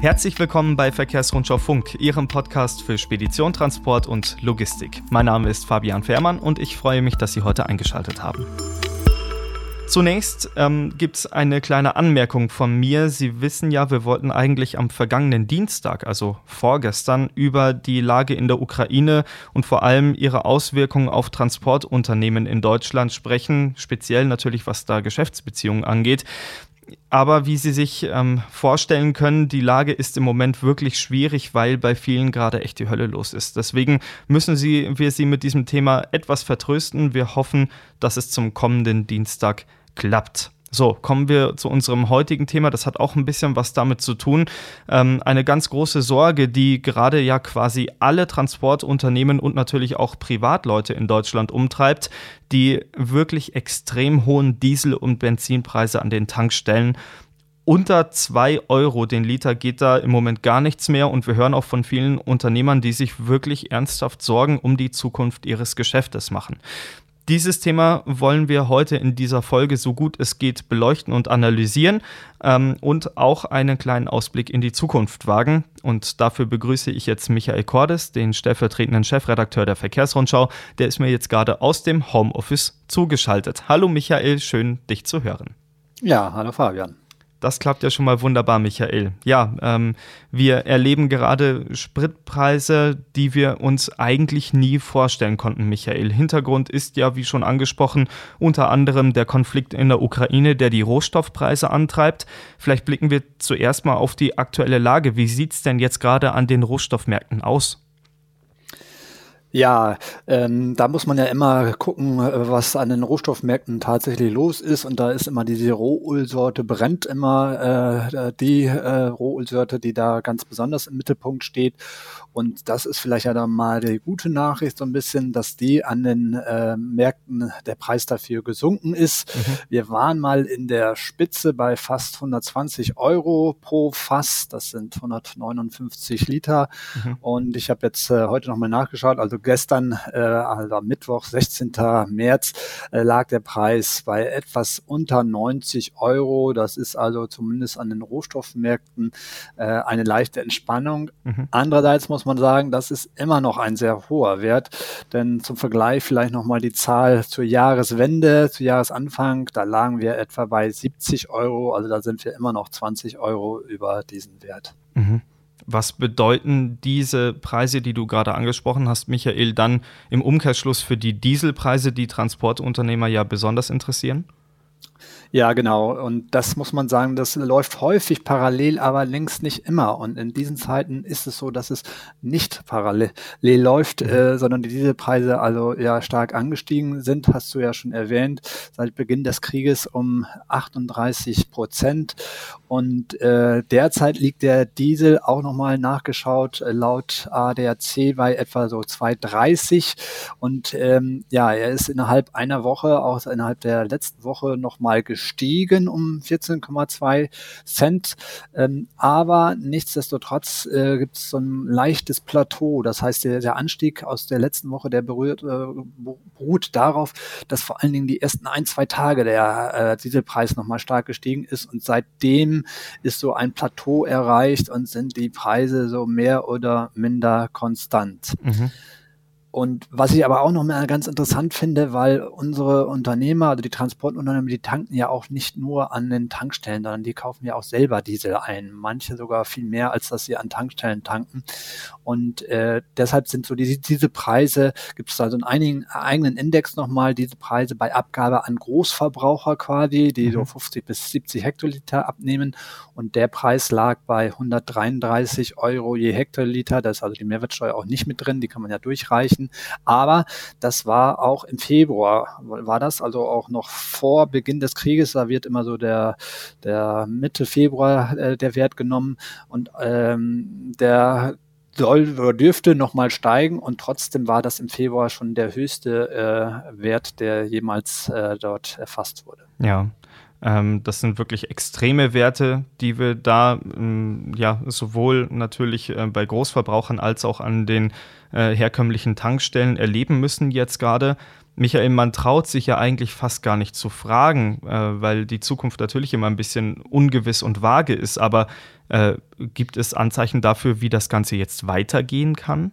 Herzlich willkommen bei Verkehrsrundschau Funk, Ihrem Podcast für Spedition, Transport und Logistik. Mein Name ist Fabian Fehrmann und ich freue mich, dass Sie heute eingeschaltet haben. Zunächst ähm, gibt es eine kleine Anmerkung von mir. Sie wissen ja, wir wollten eigentlich am vergangenen Dienstag, also vorgestern, über die Lage in der Ukraine und vor allem ihre Auswirkungen auf Transportunternehmen in Deutschland sprechen, speziell natürlich was da Geschäftsbeziehungen angeht. Aber wie Sie sich ähm, vorstellen können, die Lage ist im Moment wirklich schwierig, weil bei vielen gerade echt die Hölle los ist. Deswegen müssen Sie, wir Sie mit diesem Thema etwas vertrösten. Wir hoffen, dass es zum kommenden Dienstag klappt. So, kommen wir zu unserem heutigen Thema. Das hat auch ein bisschen was damit zu tun. Ähm, eine ganz große Sorge, die gerade ja quasi alle Transportunternehmen und natürlich auch Privatleute in Deutschland umtreibt, die wirklich extrem hohen Diesel- und Benzinpreise an den Tankstellen unter 2 Euro den Liter geht da im Moment gar nichts mehr und wir hören auch von vielen Unternehmern, die sich wirklich ernsthaft Sorgen um die Zukunft ihres Geschäftes machen. Dieses Thema wollen wir heute in dieser Folge so gut es geht beleuchten und analysieren ähm, und auch einen kleinen Ausblick in die Zukunft wagen. Und dafür begrüße ich jetzt Michael Cordes, den stellvertretenden Chefredakteur der Verkehrsrundschau. Der ist mir jetzt gerade aus dem Homeoffice zugeschaltet. Hallo Michael, schön dich zu hören. Ja, hallo Fabian. Das klappt ja schon mal wunderbar, Michael. Ja, ähm, wir erleben gerade Spritpreise, die wir uns eigentlich nie vorstellen konnten, Michael. Hintergrund ist ja, wie schon angesprochen, unter anderem der Konflikt in der Ukraine, der die Rohstoffpreise antreibt. Vielleicht blicken wir zuerst mal auf die aktuelle Lage. Wie sieht es denn jetzt gerade an den Rohstoffmärkten aus? Ja, ähm, da muss man ja immer gucken, äh, was an den Rohstoffmärkten tatsächlich los ist. Und da ist immer diese Rohölsorte brennt immer äh, die äh, Rohölsorte, die da ganz besonders im Mittelpunkt steht. Und das ist vielleicht ja dann mal die gute Nachricht so ein bisschen, dass die an den äh, Märkten der Preis dafür gesunken ist. Mhm. Wir waren mal in der Spitze bei fast 120 Euro pro Fass. Das sind 159 Liter. Mhm. Und ich habe jetzt äh, heute nochmal nachgeschaut. Also gestern, äh, also Mittwoch, 16. März, äh, lag der Preis bei etwas unter 90 Euro. Das ist also zumindest an den Rohstoffmärkten äh, eine leichte Entspannung. Mhm. Andererseits muss man sagen, das ist immer noch ein sehr hoher Wert. Denn zum Vergleich vielleicht nochmal die Zahl zur Jahreswende, zu Jahresanfang, da lagen wir etwa bei 70 Euro. Also da sind wir immer noch 20 Euro über diesen Wert. Mhm. Was bedeuten diese Preise, die du gerade angesprochen hast, Michael, dann im Umkehrschluss für die Dieselpreise, die Transportunternehmer ja besonders interessieren? Ja, genau. Und das muss man sagen, das läuft häufig parallel, aber längst nicht immer. Und in diesen Zeiten ist es so, dass es nicht parallel läuft, mhm. äh, sondern die Dieselpreise also ja stark angestiegen sind, hast du ja schon erwähnt, seit Beginn des Krieges um 38 Prozent. Und äh, derzeit liegt der Diesel auch nochmal nachgeschaut, äh, laut ADAC bei etwa so 2,30. Und ähm, ja, er ist innerhalb einer Woche, auch innerhalb der letzten Woche nochmal gestiegen um 14,2 Cent. Ähm, aber nichtsdestotrotz äh, gibt es so ein leichtes Plateau. Das heißt, der, der Anstieg aus der letzten Woche, der berührt, äh, beruht darauf, dass vor allen Dingen die ersten ein, zwei Tage der äh, Dieselpreis nochmal stark gestiegen ist und seitdem ist so ein Plateau erreicht und sind die Preise so mehr oder minder konstant. Mhm. Und was ich aber auch noch mal ganz interessant finde, weil unsere Unternehmer, also die Transportunternehmen, die tanken ja auch nicht nur an den Tankstellen, sondern die kaufen ja auch selber Diesel ein. Manche sogar viel mehr, als dass sie an Tankstellen tanken. Und äh, deshalb sind so diese, diese Preise, gibt es also einen einigen, eigenen Index nochmal, diese Preise bei Abgabe an Großverbraucher quasi, die mhm. so 50 bis 70 Hektoliter abnehmen. Und der Preis lag bei 133 Euro je Hektoliter. Da ist also die Mehrwertsteuer auch nicht mit drin, die kann man ja durchreichen. Aber das war auch im Februar, war das also auch noch vor Beginn des Krieges. Da wird immer so der, der Mitte Februar äh, der Wert genommen und ähm, der soll oder dürfte nochmal steigen und trotzdem war das im Februar schon der höchste äh, Wert, der jemals äh, dort erfasst wurde. Ja, Ähm, das sind wirklich extreme Werte, die wir da ähm, ja sowohl natürlich äh, bei Großverbrauchern als auch an den äh, herkömmlichen Tankstellen erleben müssen jetzt gerade. Michael, man traut sich ja eigentlich fast gar nicht zu fragen, äh, weil die Zukunft natürlich immer ein bisschen ungewiss und vage ist. Aber äh, gibt es Anzeichen dafür, wie das Ganze jetzt weitergehen kann?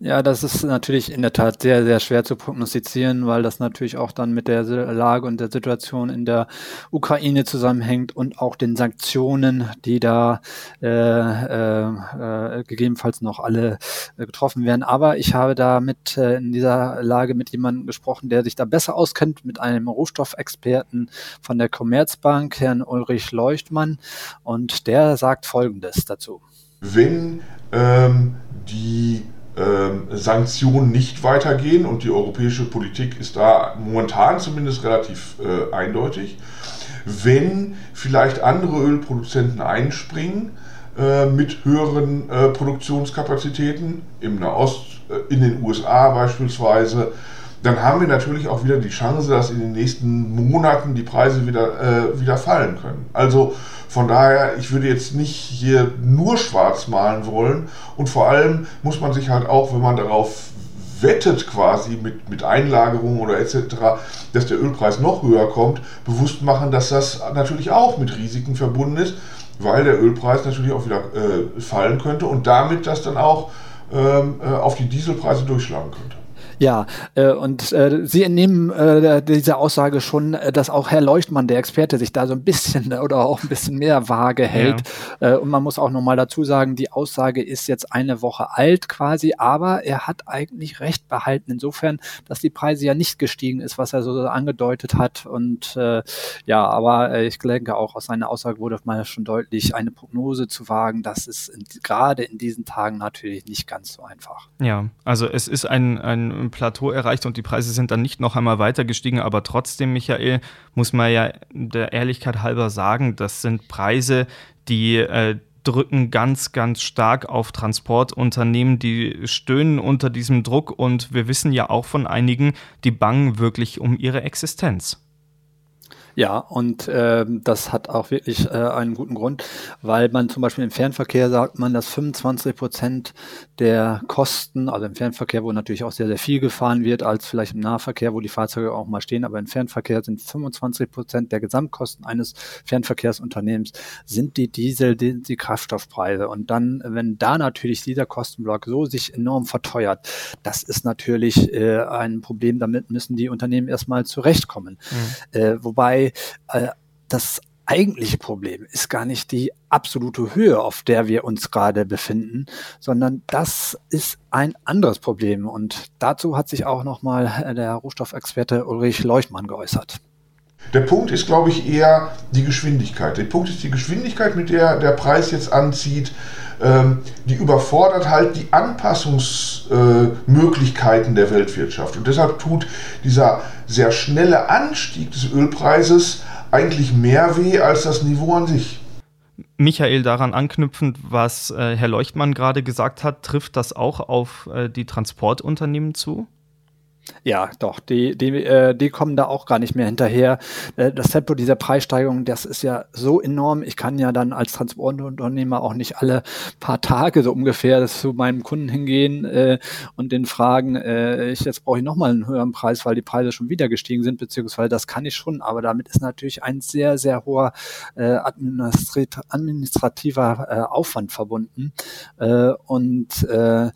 Ja, das ist natürlich in der Tat sehr, sehr schwer zu prognostizieren, weil das natürlich auch dann mit der Lage und der Situation in der Ukraine zusammenhängt und auch den Sanktionen, die da äh, äh, äh, gegebenenfalls noch alle äh, getroffen werden. Aber ich habe da mit äh, in dieser Lage mit jemandem gesprochen, der sich da besser auskennt, mit einem Rohstoffexperten von der Commerzbank, Herrn Ulrich Leuchtmann, und der sagt Folgendes dazu. Wenn ähm, die Sanktionen nicht weitergehen und die europäische Politik ist da momentan zumindest relativ äh, eindeutig. Wenn vielleicht andere Ölproduzenten einspringen äh, mit höheren äh, Produktionskapazitäten im Nahost, äh, in den USA beispielsweise, dann haben wir natürlich auch wieder die Chance, dass in den nächsten Monaten die Preise wieder, äh, wieder fallen können. Also von daher, ich würde jetzt nicht hier nur schwarz malen wollen und vor allem muss man sich halt auch, wenn man darauf wettet quasi mit, mit Einlagerungen oder etc., dass der Ölpreis noch höher kommt, bewusst machen, dass das natürlich auch mit Risiken verbunden ist, weil der Ölpreis natürlich auch wieder äh, fallen könnte und damit das dann auch ähm, äh, auf die Dieselpreise durchschlagen könnte. Ja, äh, und äh, Sie entnehmen äh, dieser Aussage schon, äh, dass auch Herr Leuchtmann, der Experte, sich da so ein bisschen oder auch ein bisschen mehr vage hält. Ja. Äh, und man muss auch nochmal dazu sagen, die Aussage ist jetzt eine Woche alt quasi, aber er hat eigentlich recht behalten insofern, dass die Preise ja nicht gestiegen ist, was er so angedeutet hat. Und äh, ja, aber äh, ich denke auch aus seiner Aussage wurde mal schon deutlich, eine Prognose zu wagen, das ist gerade in diesen Tagen natürlich nicht ganz so einfach. Ja, also es ist ein, ein Plateau erreicht und die Preise sind dann nicht noch einmal weiter gestiegen. Aber trotzdem, Michael, muss man ja der Ehrlichkeit halber sagen, das sind Preise, die äh, drücken ganz, ganz stark auf Transportunternehmen, die stöhnen unter diesem Druck und wir wissen ja auch von einigen, die bangen wirklich um ihre Existenz. Ja, und äh, das hat auch wirklich äh, einen guten Grund, weil man zum Beispiel im Fernverkehr sagt man, dass 25 Prozent der Kosten, also im Fernverkehr, wo natürlich auch sehr, sehr viel gefahren wird, als vielleicht im Nahverkehr, wo die Fahrzeuge auch mal stehen, aber im Fernverkehr sind 25 Prozent der Gesamtkosten eines Fernverkehrsunternehmens sind die Diesel, die, die Kraftstoffpreise. Und dann, wenn da natürlich dieser Kostenblock so sich enorm verteuert, das ist natürlich äh, ein Problem, damit müssen die Unternehmen erstmal zurechtkommen. Mhm. Äh, wobei äh, das eigentliche Problem ist gar nicht die absolute Höhe, auf der wir uns gerade befinden, sondern das ist ein anderes Problem. Und dazu hat sich auch nochmal der Rohstoffexperte Ulrich Leuchtmann geäußert. Der Punkt ist, glaube ich, eher die Geschwindigkeit. Der Punkt ist die Geschwindigkeit, mit der der Preis jetzt anzieht. Ähm, die überfordert halt die Anpassungsmöglichkeiten äh, der Weltwirtschaft. Und deshalb tut dieser sehr schnelle Anstieg des Ölpreises eigentlich mehr weh als das Niveau an sich. Michael, daran anknüpfend, was äh, Herr Leuchtmann gerade gesagt hat, trifft das auch auf äh, die Transportunternehmen zu? Ja, doch, die, die, äh, die kommen da auch gar nicht mehr hinterher. Äh, das Tempo dieser Preissteigerung, das ist ja so enorm. Ich kann ja dann als Transportunternehmer auch nicht alle paar Tage so ungefähr zu meinem Kunden hingehen äh, und den fragen, äh, ich, jetzt brauche ich nochmal einen höheren Preis, weil die Preise schon wieder gestiegen sind, beziehungsweise das kann ich schon, aber damit ist natürlich ein sehr, sehr hoher äh, administrat administrativer äh, Aufwand verbunden. Äh, und äh, äh,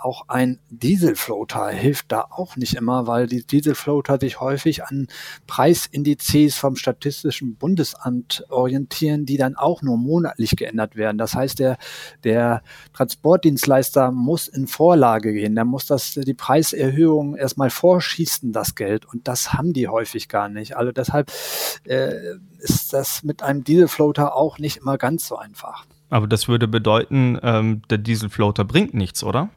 auch ein Dieselfloater hilft da auch auch nicht immer, weil die Dieselfloater sich häufig an Preisindizes vom Statistischen Bundesamt orientieren, die dann auch nur monatlich geändert werden. Das heißt, der, der Transportdienstleister muss in Vorlage gehen. Der muss das, die Preiserhöhung erstmal vorschießen, das Geld. Und das haben die häufig gar nicht. Also deshalb äh, ist das mit einem Dieselfloater auch nicht immer ganz so einfach. Aber das würde bedeuten, ähm, der Dieselfloater bringt nichts, oder?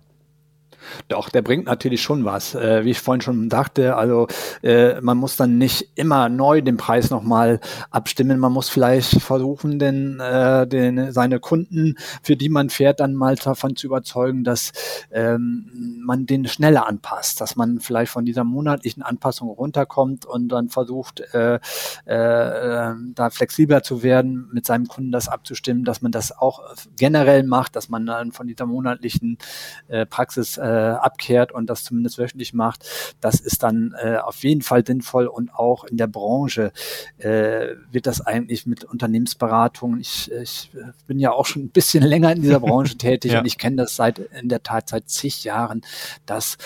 Doch, der bringt natürlich schon was. Äh, wie ich vorhin schon dachte, also äh, man muss dann nicht immer neu den Preis nochmal abstimmen. Man muss vielleicht versuchen, den, äh, den, seine Kunden, für die man fährt, dann mal davon zu überzeugen, dass ähm, man den schneller anpasst, dass man vielleicht von dieser monatlichen Anpassung runterkommt und dann versucht, äh, äh, da flexibler zu werden, mit seinem Kunden das abzustimmen, dass man das auch generell macht, dass man dann von dieser monatlichen äh, Praxis äh, abkehrt und das zumindest wöchentlich macht, das ist dann äh, auf jeden Fall sinnvoll und auch in der Branche äh, wird das eigentlich mit Unternehmensberatung, ich, ich bin ja auch schon ein bisschen länger in dieser Branche tätig ja. und ich kenne das seit in der Tat seit zig Jahren, dass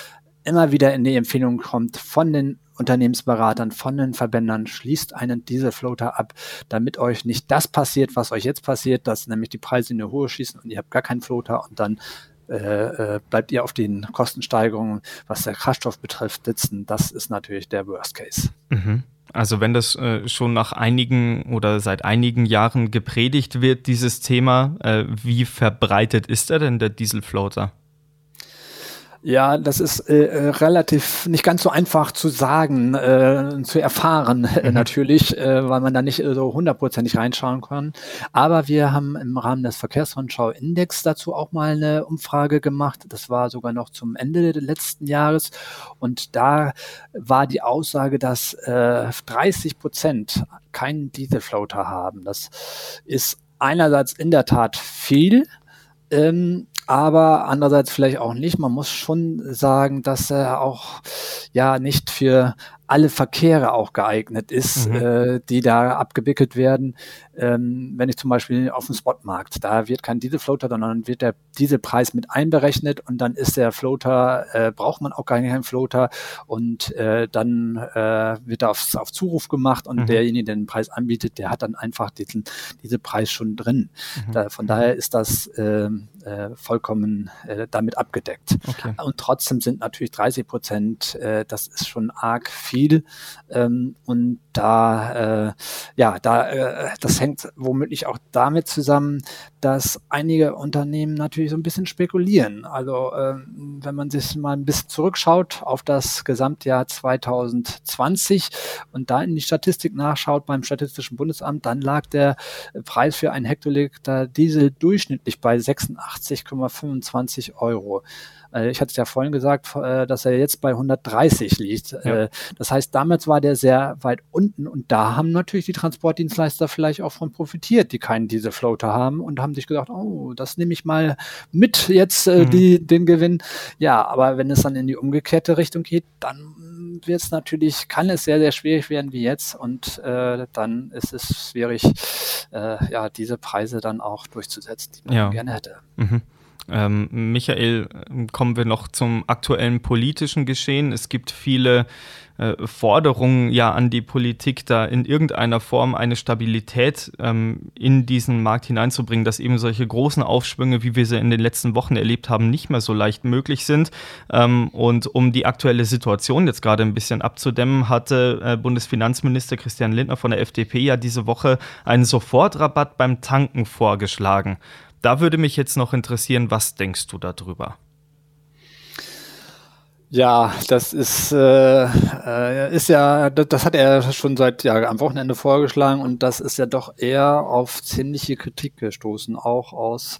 immer wieder in die Empfehlung kommt von den Unternehmensberatern, von den Verbändern, schließt einen Dieselfloater ab, damit euch nicht das passiert, was euch jetzt passiert, dass nämlich die Preise in die Höhe schießen und ihr habt gar keinen Floater und dann äh, äh, bleibt ihr auf den Kostensteigerungen, was der Kraftstoff betrifft, sitzen. Das ist natürlich der Worst Case. Mhm. Also wenn das äh, schon nach einigen oder seit einigen Jahren gepredigt wird, dieses Thema, äh, wie verbreitet ist er denn der Dieselfloater? Ja, das ist äh, äh, relativ nicht ganz so einfach zu sagen, äh, zu erfahren mhm. natürlich, äh, weil man da nicht so hundertprozentig reinschauen kann. Aber wir haben im Rahmen des Verkehrsrundschau-Index dazu auch mal eine Umfrage gemacht. Das war sogar noch zum Ende letzten Jahres. Und da war die Aussage, dass äh, 30 Prozent keinen Dieselfloater haben. Das ist einerseits in der Tat viel. Ähm, aber andererseits vielleicht auch nicht. Man muss schon sagen, dass er auch ja nicht für alle Verkehre auch geeignet ist, mhm. äh, die da abgewickelt werden. Ähm, wenn ich zum Beispiel auf dem Spotmarkt, da wird kein Dieselfloater, sondern wird der Dieselpreis mit einberechnet und dann ist der Floater, äh, braucht man auch gar keinen Floater und äh, dann äh, wird er auf, auf Zuruf gemacht und mhm. derjenige, der den Preis anbietet, der hat dann einfach diesen, diesen Preis schon drin. Mhm. Da, von daher ist das äh, äh, vollkommen äh, damit abgedeckt. Okay. Und trotzdem sind natürlich 30 Prozent, das ist schon arg viel. Ähm, und da, äh, ja, da, äh, das hängt womöglich auch damit zusammen, dass einige Unternehmen natürlich so ein bisschen spekulieren. Also äh, wenn man sich mal ein bisschen zurückschaut auf das Gesamtjahr 2020 und da in die Statistik nachschaut beim Statistischen Bundesamt, dann lag der Preis für ein Hektoliter Diesel durchschnittlich bei 86,25 Euro. Äh, ich hatte es ja vorhin gesagt, äh, dass er jetzt bei 130 liegt. Ja. Äh, das heißt, damals war der sehr weit unten und da haben natürlich die Transportdienstleister vielleicht auch von profitiert, die keinen Dieselfloater haben und haben sich gedacht, oh, das nehme ich mal mit jetzt mhm. die, den Gewinn. Ja, aber wenn es dann in die umgekehrte Richtung geht, dann wird es natürlich, kann es sehr, sehr schwierig werden wie jetzt und äh, dann ist es schwierig, äh, ja, diese Preise dann auch durchzusetzen, die man ja. gerne hätte. Mhm. Ähm, Michael, kommen wir noch zum aktuellen politischen Geschehen. Es gibt viele äh, Forderungen ja an die Politik, da in irgendeiner Form eine Stabilität ähm, in diesen Markt hineinzubringen, dass eben solche großen Aufschwünge, wie wir sie in den letzten Wochen erlebt haben, nicht mehr so leicht möglich sind. Ähm, und um die aktuelle Situation jetzt gerade ein bisschen abzudämmen, hatte äh, Bundesfinanzminister Christian Lindner von der FDP ja diese Woche einen Sofortrabatt beim Tanken vorgeschlagen. Da würde mich jetzt noch interessieren, was denkst du darüber? Ja, das ist, äh, äh, ist ja, das, hat er schon seit ja, am Wochenende vorgeschlagen und das ist ja doch eher auf ziemliche Kritik gestoßen, auch aus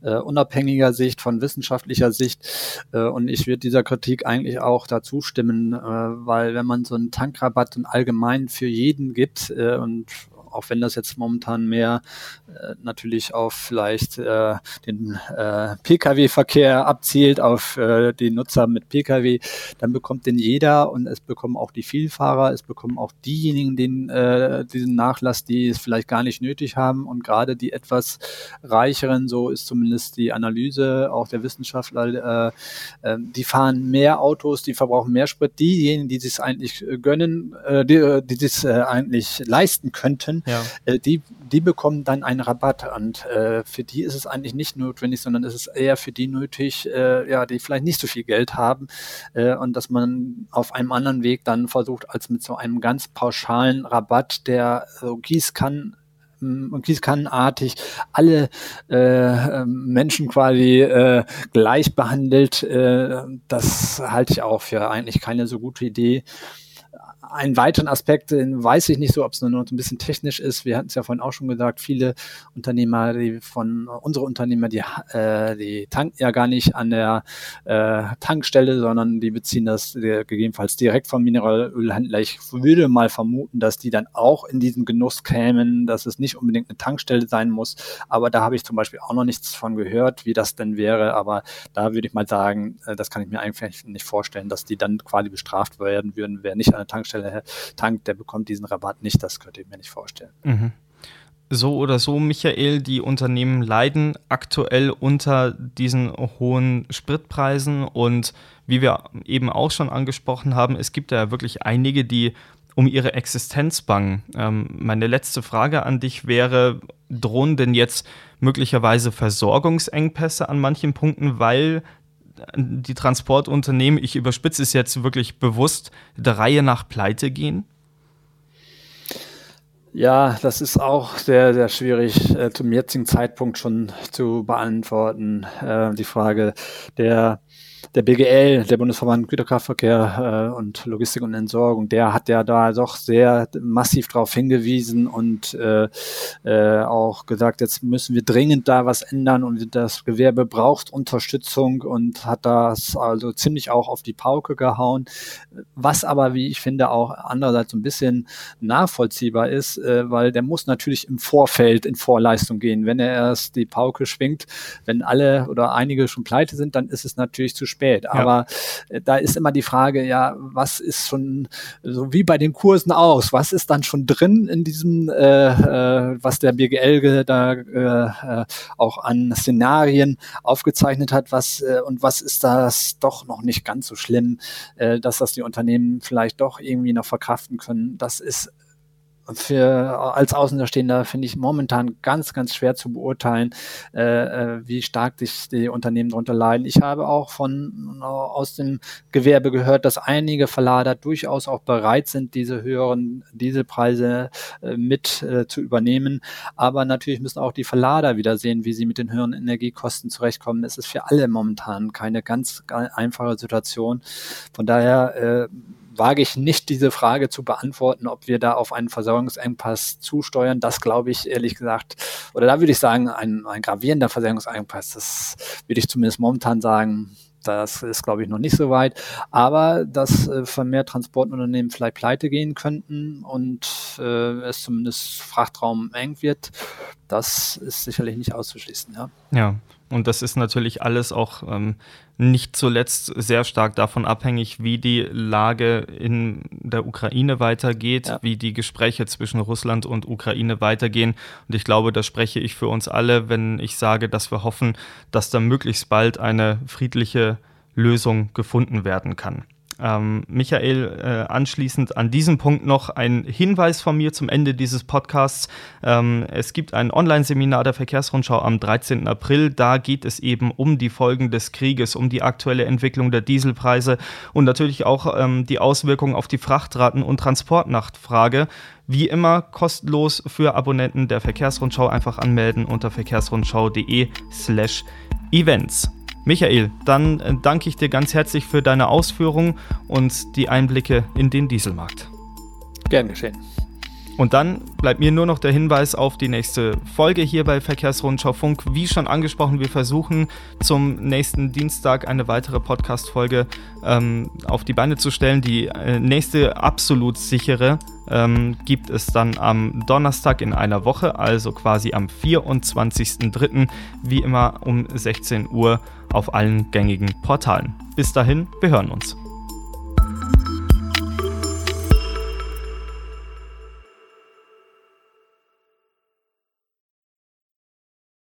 äh, unabhängiger Sicht, von wissenschaftlicher Sicht. Äh, und ich würde dieser Kritik eigentlich auch dazu stimmen, äh, weil wenn man so einen Tankrabatt allgemein für jeden gibt äh, und auch wenn das jetzt momentan mehr äh, natürlich auf vielleicht äh, den äh, Pkw-Verkehr abzielt, auf äh, die Nutzer mit Pkw, dann bekommt den jeder und es bekommen auch die Vielfahrer, es bekommen auch diejenigen den, äh, diesen Nachlass, die es vielleicht gar nicht nötig haben. Und gerade die etwas reicheren, so ist zumindest die Analyse auch der Wissenschaftler, äh, äh, die fahren mehr Autos, die verbrauchen mehr Sprit, diejenigen, die sich eigentlich gönnen, äh, die, die sich äh, eigentlich leisten könnten, ja. äh, die, die bekommen dann einen Rabatt und äh, für die ist es eigentlich nicht notwendig, sondern es ist eher für die nötig, äh, ja, die vielleicht nicht so viel Geld haben äh, und dass man auf einem anderen Weg dann versucht, als mit so einem ganz pauschalen Rabatt, der so Gießkannen ähm, und gießkannenartig alle äh, ähm, Menschen quasi äh, gleich behandelt. Äh, das halte ich auch für eigentlich keine so gute Idee einen weiteren Aspekt, den weiß ich nicht so, ob es nur noch ein bisschen technisch ist. Wir hatten es ja vorhin auch schon gesagt, viele Unternehmer, die von unsere Unternehmer, die, äh, die tanken ja gar nicht an der äh, Tankstelle, sondern die beziehen das gegebenenfalls direkt vom Mineralölhändler. Ich würde mal vermuten, dass die dann auch in diesen Genuss kämen, dass es nicht unbedingt eine Tankstelle sein muss. Aber da habe ich zum Beispiel auch noch nichts von gehört, wie das denn wäre. Aber da würde ich mal sagen, äh, das kann ich mir eigentlich nicht vorstellen, dass die dann quasi bestraft werden würden, wer nicht an der Tankstelle Tankstelle tankt, der bekommt diesen Rabatt nicht. Das könnte ich mir nicht vorstellen. Mhm. So oder so, Michael, die Unternehmen leiden aktuell unter diesen hohen Spritpreisen und wie wir eben auch schon angesprochen haben, es gibt ja wirklich einige, die um ihre Existenz bangen. Ähm, meine letzte Frage an dich wäre, drohen denn jetzt möglicherweise Versorgungsengpässe an manchen Punkten, weil die Transportunternehmen, ich überspitze es jetzt wirklich bewusst, der Reihe nach pleite gehen? Ja, das ist auch sehr, sehr schwierig äh, zum jetzigen Zeitpunkt schon zu beantworten. Äh, die Frage der der BGL, der Bundesverband Güterkraftverkehr äh, und Logistik und Entsorgung, der hat ja da doch sehr massiv darauf hingewiesen und äh, äh, auch gesagt, jetzt müssen wir dringend da was ändern und das Gewerbe braucht Unterstützung und hat das also ziemlich auch auf die Pauke gehauen. Was aber, wie ich finde, auch andererseits so ein bisschen nachvollziehbar ist, äh, weil der muss natürlich im Vorfeld in Vorleistung gehen. Wenn er erst die Pauke schwingt, wenn alle oder einige schon pleite sind, dann ist es natürlich zu spät spät. Aber ja. Äh, da ist immer die Frage, ja, was ist schon, so wie bei den Kursen aus, was ist dann schon drin in diesem, äh, äh, was der BGL da äh, auch an Szenarien aufgezeichnet hat, was äh, und was ist das doch noch nicht ganz so schlimm, äh, dass das die Unternehmen vielleicht doch irgendwie noch verkraften können. Das ist für als Außenstehender finde ich momentan ganz, ganz schwer zu beurteilen, äh, äh, wie stark sich die Unternehmen darunter leiden. Ich habe auch von aus dem Gewerbe gehört, dass einige Verlader durchaus auch bereit sind, diese höheren Dieselpreise äh, mit äh, zu übernehmen. Aber natürlich müssen auch die Verlader wieder sehen, wie sie mit den höheren Energiekosten zurechtkommen. Es ist für alle momentan keine ganz einfache Situation. Von daher äh, wage ich nicht, diese Frage zu beantworten, ob wir da auf einen Versorgungsengpass zusteuern. Das glaube ich ehrlich gesagt, oder da würde ich sagen, ein, ein gravierender Versorgungsengpass, das würde ich zumindest momentan sagen, das ist, glaube ich, noch nicht so weit. Aber dass äh, vermehrt Transportunternehmen vielleicht pleite gehen könnten und äh, es zumindest Frachtraum eng wird, das ist sicherlich nicht auszuschließen. Ja. ja. Und das ist natürlich alles auch ähm, nicht zuletzt sehr stark davon abhängig, wie die Lage in der Ukraine weitergeht, ja. wie die Gespräche zwischen Russland und Ukraine weitergehen. Und ich glaube, da spreche ich für uns alle, wenn ich sage, dass wir hoffen, dass da möglichst bald eine friedliche Lösung gefunden werden kann. Ähm, Michael, äh, anschließend an diesem Punkt noch ein Hinweis von mir zum Ende dieses Podcasts. Ähm, es gibt ein Online-Seminar der Verkehrsrundschau am 13. April. Da geht es eben um die Folgen des Krieges, um die aktuelle Entwicklung der Dieselpreise und natürlich auch ähm, die Auswirkungen auf die Frachtraten und Transportnachtfrage. Wie immer kostenlos für Abonnenten der Verkehrsrundschau einfach anmelden unter verkehrsrundschau.de slash Events. Michael, dann äh, danke ich dir ganz herzlich für deine Ausführungen und die Einblicke in den Dieselmarkt. Gern geschehen. Und dann bleibt mir nur noch der Hinweis auf die nächste Folge hier bei Verkehrsrundschau Funk. Wie schon angesprochen, wir versuchen zum nächsten Dienstag eine weitere Podcast-Folge ähm, auf die Beine zu stellen. Die äh, nächste absolut sichere ähm, gibt es dann am Donnerstag in einer Woche, also quasi am 24.03. wie immer um 16 Uhr auf allen gängigen Portalen. Bis dahin, wir hören uns.